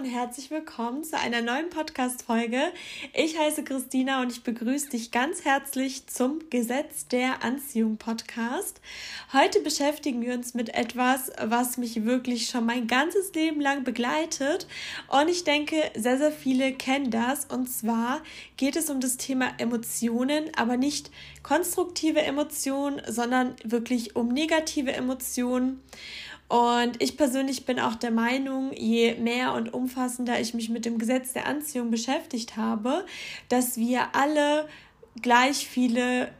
und herzlich willkommen zu einer neuen Podcast-Folge. Ich heiße Christina und ich begrüße dich ganz herzlich zum Gesetz der Anziehung Podcast. Heute beschäftigen wir uns mit etwas, was mich wirklich schon mein ganzes Leben lang begleitet und ich denke, sehr, sehr viele kennen das und zwar geht es um das Thema Emotionen, aber nicht konstruktive Emotionen, sondern wirklich um negative Emotionen. Und ich persönlich bin auch der Meinung, je mehr und umfassender ich mich mit dem Gesetz der Anziehung beschäftigt habe, dass wir alle gleich viele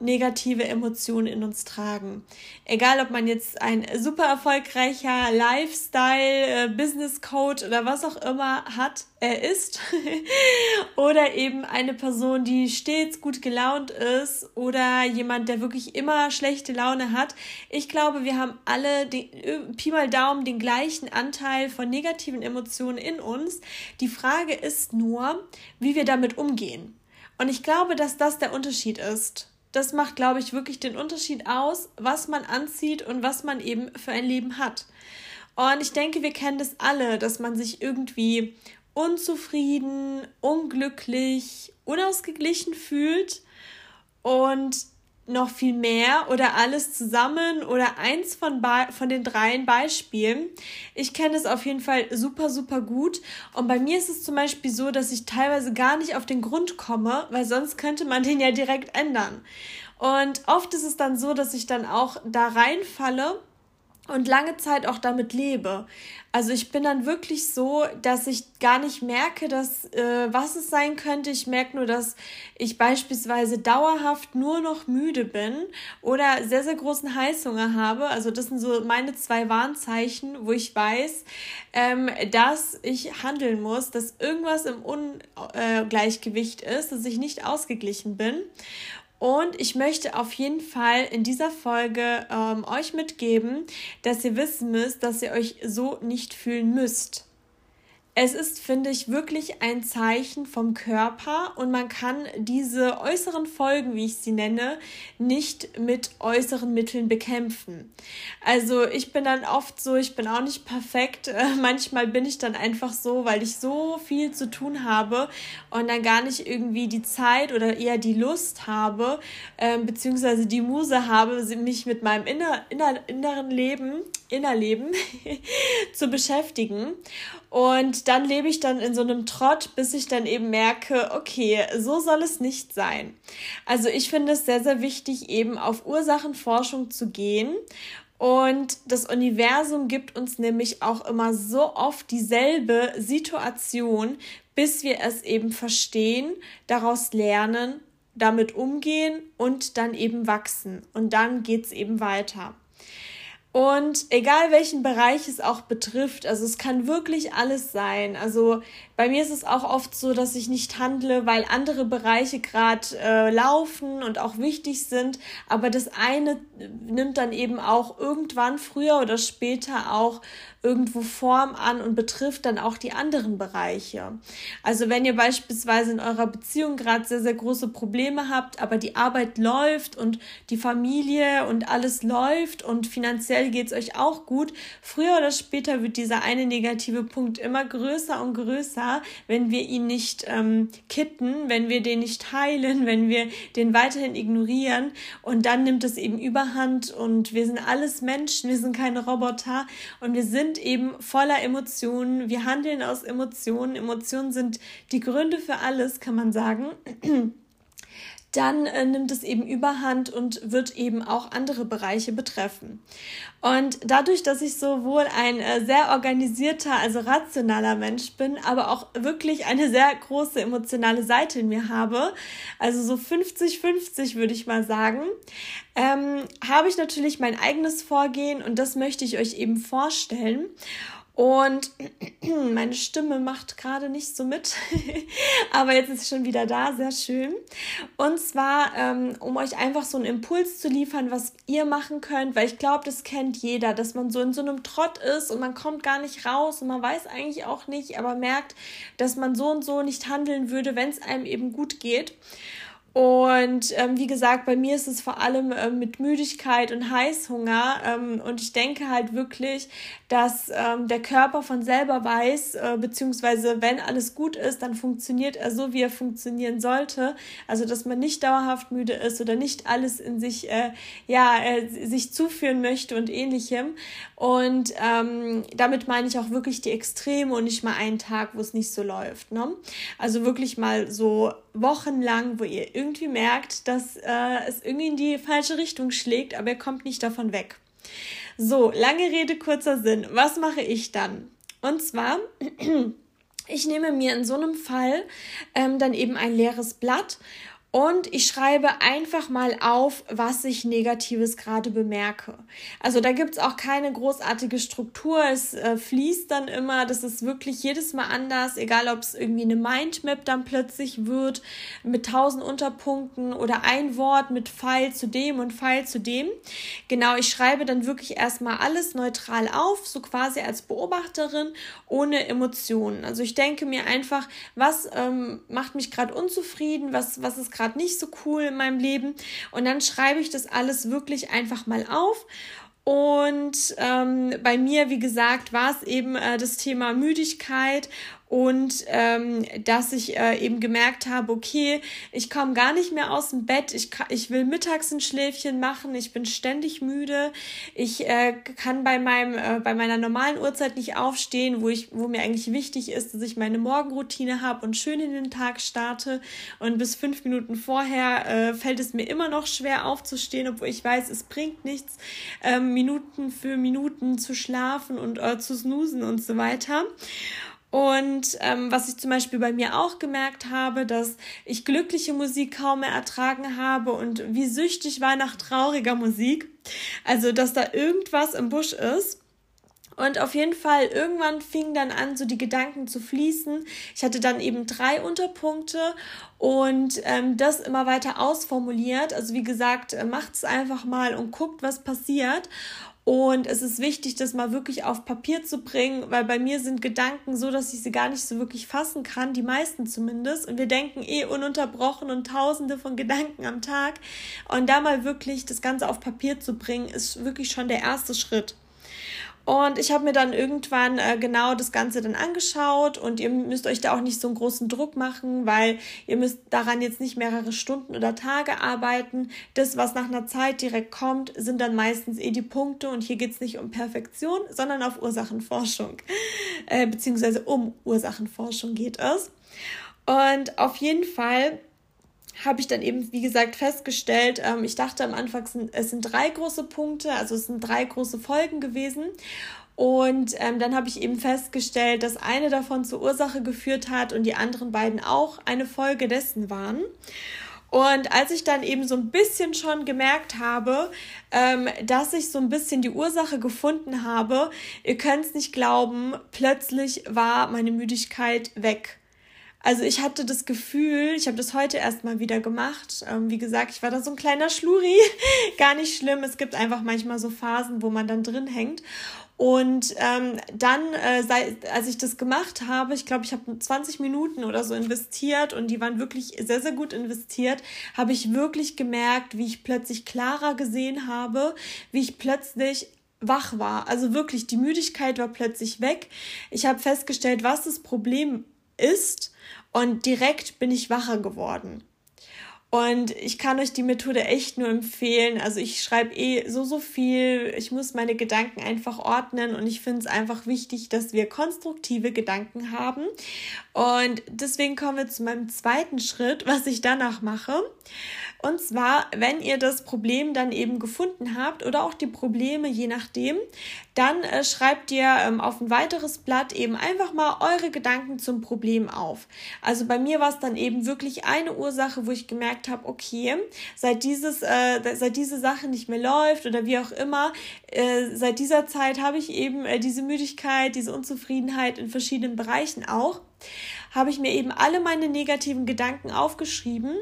negative Emotionen in uns tragen. Egal, ob man jetzt ein super erfolgreicher Lifestyle, äh, Business Coach oder was auch immer hat, er äh, ist, oder eben eine Person, die stets gut gelaunt ist oder jemand, der wirklich immer schlechte Laune hat. Ich glaube, wir haben alle den, äh, Pi mal Daumen den gleichen Anteil von negativen Emotionen in uns. Die Frage ist nur, wie wir damit umgehen. Und ich glaube, dass das der Unterschied ist das macht, glaube ich, wirklich den Unterschied aus, was man anzieht und was man eben für ein Leben hat. Und ich denke, wir kennen das alle, dass man sich irgendwie unzufrieden, unglücklich, unausgeglichen fühlt und noch viel mehr oder alles zusammen oder eins von, von den dreien Beispielen. Ich kenne es auf jeden Fall super, super gut. Und bei mir ist es zum Beispiel so, dass ich teilweise gar nicht auf den Grund komme, weil sonst könnte man den ja direkt ändern. Und oft ist es dann so, dass ich dann auch da reinfalle und lange Zeit auch damit lebe. Also ich bin dann wirklich so, dass ich gar nicht merke, dass äh, was es sein könnte. Ich merke nur, dass ich beispielsweise dauerhaft nur noch müde bin oder sehr, sehr großen Heißhunger habe. Also das sind so meine zwei Warnzeichen, wo ich weiß, ähm, dass ich handeln muss, dass irgendwas im Ungleichgewicht ist, dass ich nicht ausgeglichen bin. Und ich möchte auf jeden Fall in dieser Folge ähm, euch mitgeben, dass ihr wissen müsst, dass ihr euch so nicht fühlen müsst. Es ist, finde ich, wirklich ein Zeichen vom Körper und man kann diese äußeren Folgen, wie ich sie nenne, nicht mit äußeren Mitteln bekämpfen. Also ich bin dann oft so, ich bin auch nicht perfekt. manchmal bin ich dann einfach so, weil ich so viel zu tun habe und dann gar nicht irgendwie die Zeit oder eher die Lust habe, äh, beziehungsweise die Muse habe, mich mit meinem inner, inner, inneren Leben, Innerleben zu beschäftigen. Und dann lebe ich dann in so einem Trott, bis ich dann eben merke, okay, so soll es nicht sein. Also ich finde es sehr, sehr wichtig, eben auf Ursachenforschung zu gehen. Und das Universum gibt uns nämlich auch immer so oft dieselbe Situation, bis wir es eben verstehen, daraus lernen, damit umgehen und dann eben wachsen. Und dann geht's eben weiter. Und egal welchen Bereich es auch betrifft, also es kann wirklich alles sein. Also bei mir ist es auch oft so, dass ich nicht handle, weil andere Bereiche gerade äh, laufen und auch wichtig sind. Aber das eine nimmt dann eben auch irgendwann früher oder später auch irgendwo Form an und betrifft dann auch die anderen Bereiche. Also wenn ihr beispielsweise in eurer Beziehung gerade sehr, sehr große Probleme habt, aber die Arbeit läuft und die Familie und alles läuft und finanziell geht es euch auch gut, früher oder später wird dieser eine negative Punkt immer größer und größer wenn wir ihn nicht ähm, kitten, wenn wir den nicht heilen, wenn wir den weiterhin ignorieren. Und dann nimmt es eben überhand und wir sind alles Menschen, wir sind keine Roboter und wir sind eben voller Emotionen. Wir handeln aus Emotionen. Emotionen sind die Gründe für alles, kann man sagen dann äh, nimmt es eben überhand und wird eben auch andere Bereiche betreffen. Und dadurch, dass ich sowohl ein äh, sehr organisierter, also rationaler Mensch bin, aber auch wirklich eine sehr große emotionale Seite in mir habe, also so 50-50 würde ich mal sagen, ähm, habe ich natürlich mein eigenes Vorgehen und das möchte ich euch eben vorstellen. Und meine Stimme macht gerade nicht so mit, aber jetzt ist sie schon wieder da, sehr schön. Und zwar, ähm, um euch einfach so einen Impuls zu liefern, was ihr machen könnt, weil ich glaube, das kennt jeder, dass man so in so einem Trott ist und man kommt gar nicht raus und man weiß eigentlich auch nicht, aber merkt, dass man so und so nicht handeln würde, wenn es einem eben gut geht. Und ähm, wie gesagt, bei mir ist es vor allem äh, mit Müdigkeit und Heißhunger. Ähm, und ich denke halt wirklich, dass ähm, der Körper von selber weiß, äh, beziehungsweise wenn alles gut ist, dann funktioniert er so, wie er funktionieren sollte. Also dass man nicht dauerhaft müde ist oder nicht alles in sich, äh, ja, äh, sich zuführen möchte und ähnlichem. Und ähm, damit meine ich auch wirklich die Extreme und nicht mal einen Tag, wo es nicht so läuft. Ne? Also wirklich mal so wochenlang, wo ihr irgendwie merkt, dass äh, es irgendwie in die falsche Richtung schlägt, aber ihr kommt nicht davon weg. So, lange Rede, kurzer Sinn. Was mache ich dann? Und zwar, ich nehme mir in so einem Fall ähm, dann eben ein leeres Blatt und ich schreibe einfach mal auf, was ich Negatives gerade bemerke. Also da gibt's auch keine großartige Struktur. Es äh, fließt dann immer. Das ist wirklich jedes Mal anders, egal ob es irgendwie eine Mindmap dann plötzlich wird mit tausend Unterpunkten oder ein Wort mit Pfeil zu dem und Pfeil zu dem. Genau, ich schreibe dann wirklich erstmal alles neutral auf, so quasi als Beobachterin, ohne Emotionen. Also ich denke mir einfach, was ähm, macht mich gerade unzufrieden, was, was ist gerade nicht so cool in meinem Leben. Und dann schreibe ich das alles wirklich einfach mal auf und ähm, bei mir, wie gesagt, war es eben äh, das Thema Müdigkeit und ähm, dass ich äh, eben gemerkt habe, okay, ich komme gar nicht mehr aus dem Bett, ich, ich will mittags ein Schläfchen machen, ich bin ständig müde, ich äh, kann bei meinem äh, bei meiner normalen Uhrzeit nicht aufstehen, wo ich wo mir eigentlich wichtig ist, dass ich meine Morgenroutine habe und schön in den Tag starte. Und bis fünf Minuten vorher äh, fällt es mir immer noch schwer aufzustehen, obwohl ich weiß, es bringt nichts, äh, Minuten für Minuten zu schlafen und äh, zu snoosen und so weiter. Und ähm, was ich zum Beispiel bei mir auch gemerkt habe, dass ich glückliche Musik kaum mehr ertragen habe und wie süchtig war nach trauriger Musik. Also, dass da irgendwas im Busch ist. Und auf jeden Fall, irgendwann fing dann an, so die Gedanken zu fließen. Ich hatte dann eben drei Unterpunkte und ähm, das immer weiter ausformuliert. Also wie gesagt, äh, macht es einfach mal und guckt, was passiert. Und es ist wichtig, das mal wirklich auf Papier zu bringen, weil bei mir sind Gedanken so, dass ich sie gar nicht so wirklich fassen kann, die meisten zumindest. Und wir denken eh ununterbrochen und tausende von Gedanken am Tag. Und da mal wirklich das Ganze auf Papier zu bringen, ist wirklich schon der erste Schritt. Und ich habe mir dann irgendwann äh, genau das Ganze dann angeschaut und ihr müsst euch da auch nicht so einen großen Druck machen, weil ihr müsst daran jetzt nicht mehrere Stunden oder Tage arbeiten. Das, was nach einer Zeit direkt kommt, sind dann meistens eh die Punkte und hier geht es nicht um Perfektion, sondern auf Ursachenforschung, äh, beziehungsweise um Ursachenforschung geht es. Und auf jeden Fall habe ich dann eben, wie gesagt, festgestellt, ähm, ich dachte am Anfang, es sind drei große Punkte, also es sind drei große Folgen gewesen. Und ähm, dann habe ich eben festgestellt, dass eine davon zur Ursache geführt hat und die anderen beiden auch eine Folge dessen waren. Und als ich dann eben so ein bisschen schon gemerkt habe, ähm, dass ich so ein bisschen die Ursache gefunden habe, ihr könnt es nicht glauben, plötzlich war meine Müdigkeit weg. Also ich hatte das Gefühl, ich habe das heute erst mal wieder gemacht. Ähm, wie gesagt, ich war da so ein kleiner Schluri. Gar nicht schlimm. Es gibt einfach manchmal so Phasen, wo man dann drin hängt. Und ähm, dann, äh, sei, als ich das gemacht habe, ich glaube, ich habe 20 Minuten oder so investiert und die waren wirklich sehr, sehr gut investiert, habe ich wirklich gemerkt, wie ich plötzlich klarer gesehen habe, wie ich plötzlich wach war. Also wirklich, die Müdigkeit war plötzlich weg. Ich habe festgestellt, was das Problem ist und direkt bin ich wacher geworden. Und ich kann euch die Methode echt nur empfehlen. Also ich schreibe eh so, so viel. Ich muss meine Gedanken einfach ordnen und ich finde es einfach wichtig, dass wir konstruktive Gedanken haben. Und deswegen kommen wir zu meinem zweiten Schritt, was ich danach mache. Und zwar, wenn ihr das Problem dann eben gefunden habt oder auch die Probleme, je nachdem, dann äh, schreibt ihr ähm, auf ein weiteres Blatt eben einfach mal eure Gedanken zum Problem auf. Also bei mir war es dann eben wirklich eine Ursache, wo ich gemerkt habe, okay, seit dieses, äh, seit diese Sache nicht mehr läuft oder wie auch immer, äh, seit dieser Zeit habe ich eben äh, diese Müdigkeit, diese Unzufriedenheit in verschiedenen Bereichen auch, habe ich mir eben alle meine negativen Gedanken aufgeschrieben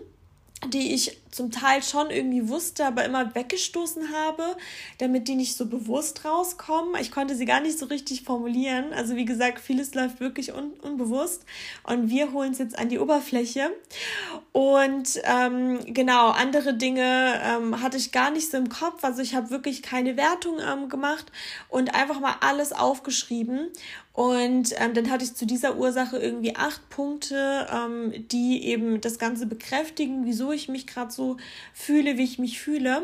die ich zum Teil schon irgendwie wusste, aber immer weggestoßen habe, damit die nicht so bewusst rauskommen. Ich konnte sie gar nicht so richtig formulieren. Also wie gesagt, vieles läuft wirklich un unbewusst und wir holen es jetzt an die Oberfläche. Und ähm, genau, andere Dinge ähm, hatte ich gar nicht so im Kopf. Also ich habe wirklich keine Wertung ähm, gemacht und einfach mal alles aufgeschrieben. Und ähm, dann hatte ich zu dieser Ursache irgendwie acht Punkte, ähm, die eben das Ganze bekräftigen, wieso ich mich gerade so fühle, wie ich mich fühle.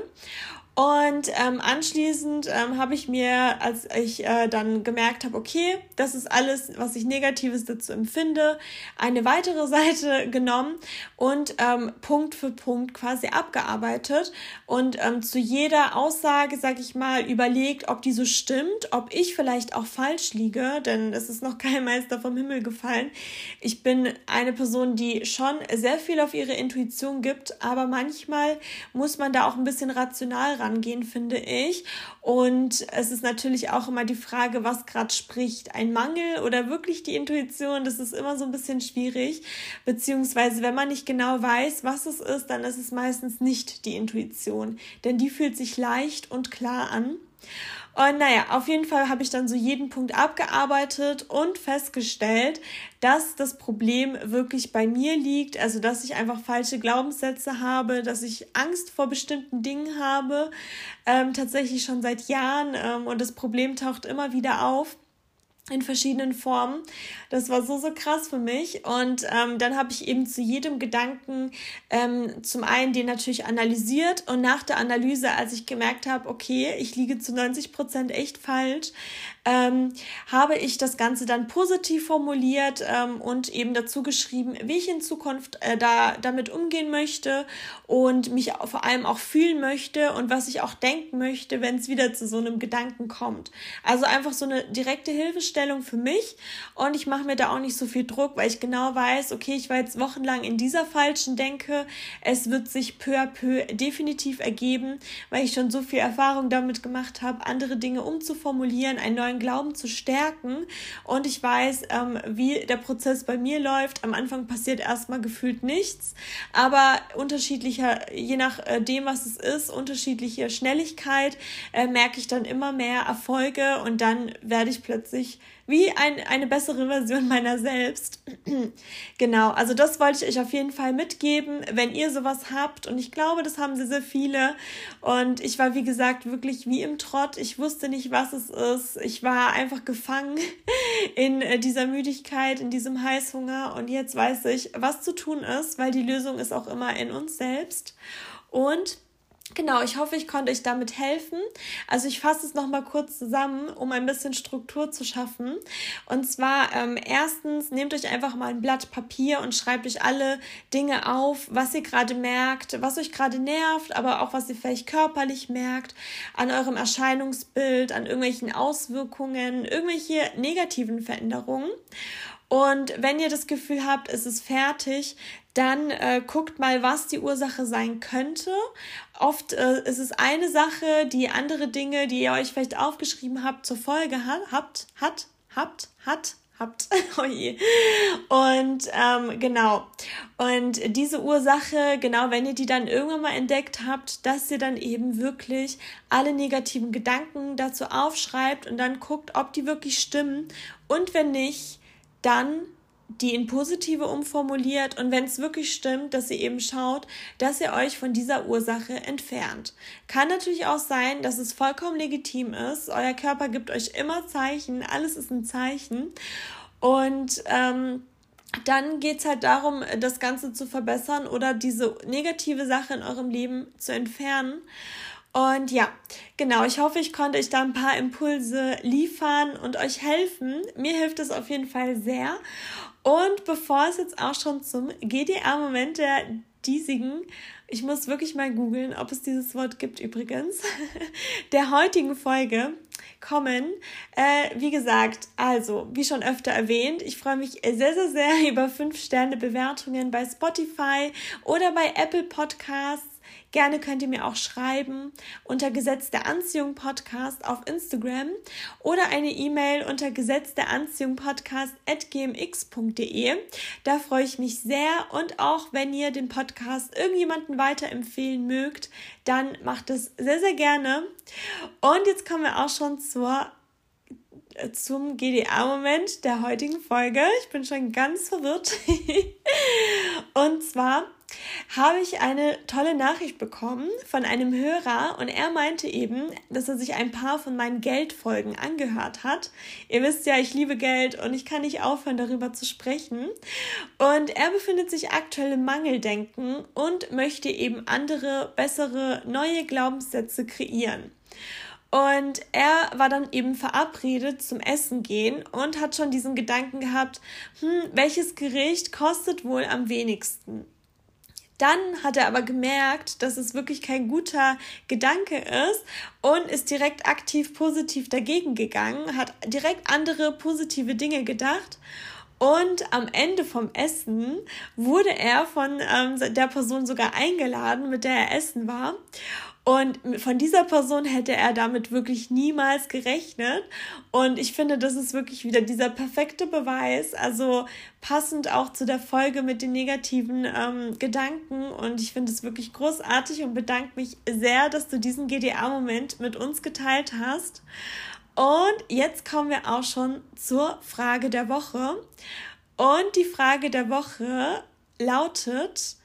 Und ähm, anschließend ähm, habe ich mir, als ich äh, dann gemerkt habe, okay, das ist alles, was ich Negatives dazu empfinde, eine weitere Seite genommen und ähm, Punkt für Punkt quasi abgearbeitet und ähm, zu jeder Aussage, sag ich mal, überlegt, ob die so stimmt, ob ich vielleicht auch falsch liege, denn es ist noch kein Meister vom Himmel gefallen. Ich bin eine Person, die schon sehr viel auf ihre Intuition gibt, aber manchmal muss man da auch ein bisschen rational rangehen, finde ich. Und es ist natürlich auch immer die Frage, was gerade spricht, ein Mangel oder wirklich die Intuition. Das ist immer so ein bisschen schwierig. Beziehungsweise, wenn man nicht genau weiß, was es ist, dann ist es meistens nicht die Intuition. Denn die fühlt sich leicht und klar an. Und naja, auf jeden Fall habe ich dann so jeden Punkt abgearbeitet und festgestellt, dass das Problem wirklich bei mir liegt, also dass ich einfach falsche Glaubenssätze habe, dass ich Angst vor bestimmten Dingen habe, ähm, tatsächlich schon seit Jahren ähm, und das Problem taucht immer wieder auf in verschiedenen Formen. Das war so, so krass für mich. Und ähm, dann habe ich eben zu jedem Gedanken ähm, zum einen den natürlich analysiert und nach der Analyse, als ich gemerkt habe, okay, ich liege zu 90 Prozent echt falsch, ähm, habe ich das Ganze dann positiv formuliert ähm, und eben dazu geschrieben, wie ich in Zukunft äh, da damit umgehen möchte und mich vor allem auch fühlen möchte und was ich auch denken möchte, wenn es wieder zu so einem Gedanken kommt. Also einfach so eine direkte Hilfestellung für mich und ich mache mir da auch nicht so viel Druck, weil ich genau weiß, okay, ich war jetzt wochenlang in dieser falschen Denke, es wird sich peu à peu definitiv ergeben, weil ich schon so viel Erfahrung damit gemacht habe, andere Dinge umzuformulieren, einen neuen Glauben zu stärken und ich weiß, ähm, wie der Prozess bei mir läuft. Am Anfang passiert erstmal gefühlt nichts, aber unterschiedlicher, je nachdem, äh, was es ist, unterschiedliche Schnelligkeit, äh, merke ich dann immer mehr Erfolge und dann werde ich plötzlich wie ein, eine bessere Version meiner selbst. genau, also das wollte ich euch auf jeden Fall mitgeben, wenn ihr sowas habt. Und ich glaube, das haben sehr, sehr viele. Und ich war, wie gesagt, wirklich wie im Trott. Ich wusste nicht, was es ist. Ich war einfach gefangen in äh, dieser Müdigkeit, in diesem Heißhunger. Und jetzt weiß ich, was zu tun ist, weil die Lösung ist auch immer in uns selbst. Und Genau, ich hoffe, ich konnte euch damit helfen. Also ich fasse es nochmal kurz zusammen, um ein bisschen Struktur zu schaffen. Und zwar ähm, erstens, nehmt euch einfach mal ein Blatt Papier und schreibt euch alle Dinge auf, was ihr gerade merkt, was euch gerade nervt, aber auch was ihr vielleicht körperlich merkt, an eurem Erscheinungsbild, an irgendwelchen Auswirkungen, irgendwelche negativen Veränderungen. Und wenn ihr das Gefühl habt, es ist fertig, dann äh, guckt mal, was die Ursache sein könnte. Oft äh, ist es eine Sache, die andere Dinge, die ihr euch vielleicht aufgeschrieben habt, zur Folge hat, habt, hat, habt, hat, habt. oh. Und ähm, genau. Und diese Ursache, genau, wenn ihr die dann irgendwann mal entdeckt habt, dass ihr dann eben wirklich alle negativen Gedanken dazu aufschreibt und dann guckt, ob die wirklich stimmen. Und wenn nicht, dann die in positive umformuliert und wenn es wirklich stimmt, dass ihr eben schaut, dass ihr euch von dieser Ursache entfernt. Kann natürlich auch sein, dass es vollkommen legitim ist. Euer Körper gibt euch immer Zeichen, alles ist ein Zeichen. Und ähm, dann geht es halt darum, das Ganze zu verbessern oder diese negative Sache in eurem Leben zu entfernen. Und ja, genau, ich hoffe, ich konnte euch da ein paar Impulse liefern und euch helfen. Mir hilft es auf jeden Fall sehr. Und bevor es jetzt auch schon zum GDR-Moment der diesigen, ich muss wirklich mal googeln, ob es dieses Wort gibt übrigens, der heutigen Folge kommen. Äh, wie gesagt, also, wie schon öfter erwähnt, ich freue mich sehr, sehr, sehr über 5-Sterne-Bewertungen bei Spotify oder bei Apple Podcasts Gerne könnt ihr mir auch schreiben unter Gesetz der Anziehung Podcast auf Instagram oder eine E-Mail unter Gesetz der Anziehung Podcast at gmx.de. Da freue ich mich sehr und auch wenn ihr den Podcast irgendjemanden weiterempfehlen mögt, dann macht es sehr, sehr gerne. Und jetzt kommen wir auch schon zur zum GDA-Moment der heutigen Folge. Ich bin schon ganz verwirrt. und zwar habe ich eine tolle Nachricht bekommen von einem Hörer und er meinte eben, dass er sich ein paar von meinen Geldfolgen angehört hat. Ihr wisst ja, ich liebe Geld und ich kann nicht aufhören, darüber zu sprechen. Und er befindet sich aktuell im Mangeldenken und möchte eben andere, bessere, neue Glaubenssätze kreieren. Und er war dann eben verabredet zum Essen gehen und hat schon diesen Gedanken gehabt, hm, welches Gericht kostet wohl am wenigsten? Dann hat er aber gemerkt, dass es wirklich kein guter Gedanke ist und ist direkt aktiv positiv dagegen gegangen, hat direkt andere positive Dinge gedacht. Und am Ende vom Essen wurde er von ähm, der Person sogar eingeladen, mit der er essen war. Und von dieser Person hätte er damit wirklich niemals gerechnet. Und ich finde, das ist wirklich wieder dieser perfekte Beweis. Also passend auch zu der Folge mit den negativen ähm, Gedanken. Und ich finde es wirklich großartig und bedanke mich sehr, dass du diesen GDA-Moment mit uns geteilt hast. Und jetzt kommen wir auch schon zur Frage der Woche. Und die Frage der Woche lautet,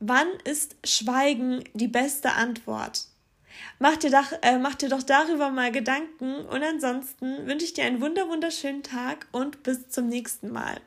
Wann ist Schweigen die beste Antwort? Mach dir, doch, äh, mach dir doch darüber mal Gedanken und ansonsten wünsche ich dir einen wunder wunderschönen Tag und bis zum nächsten Mal.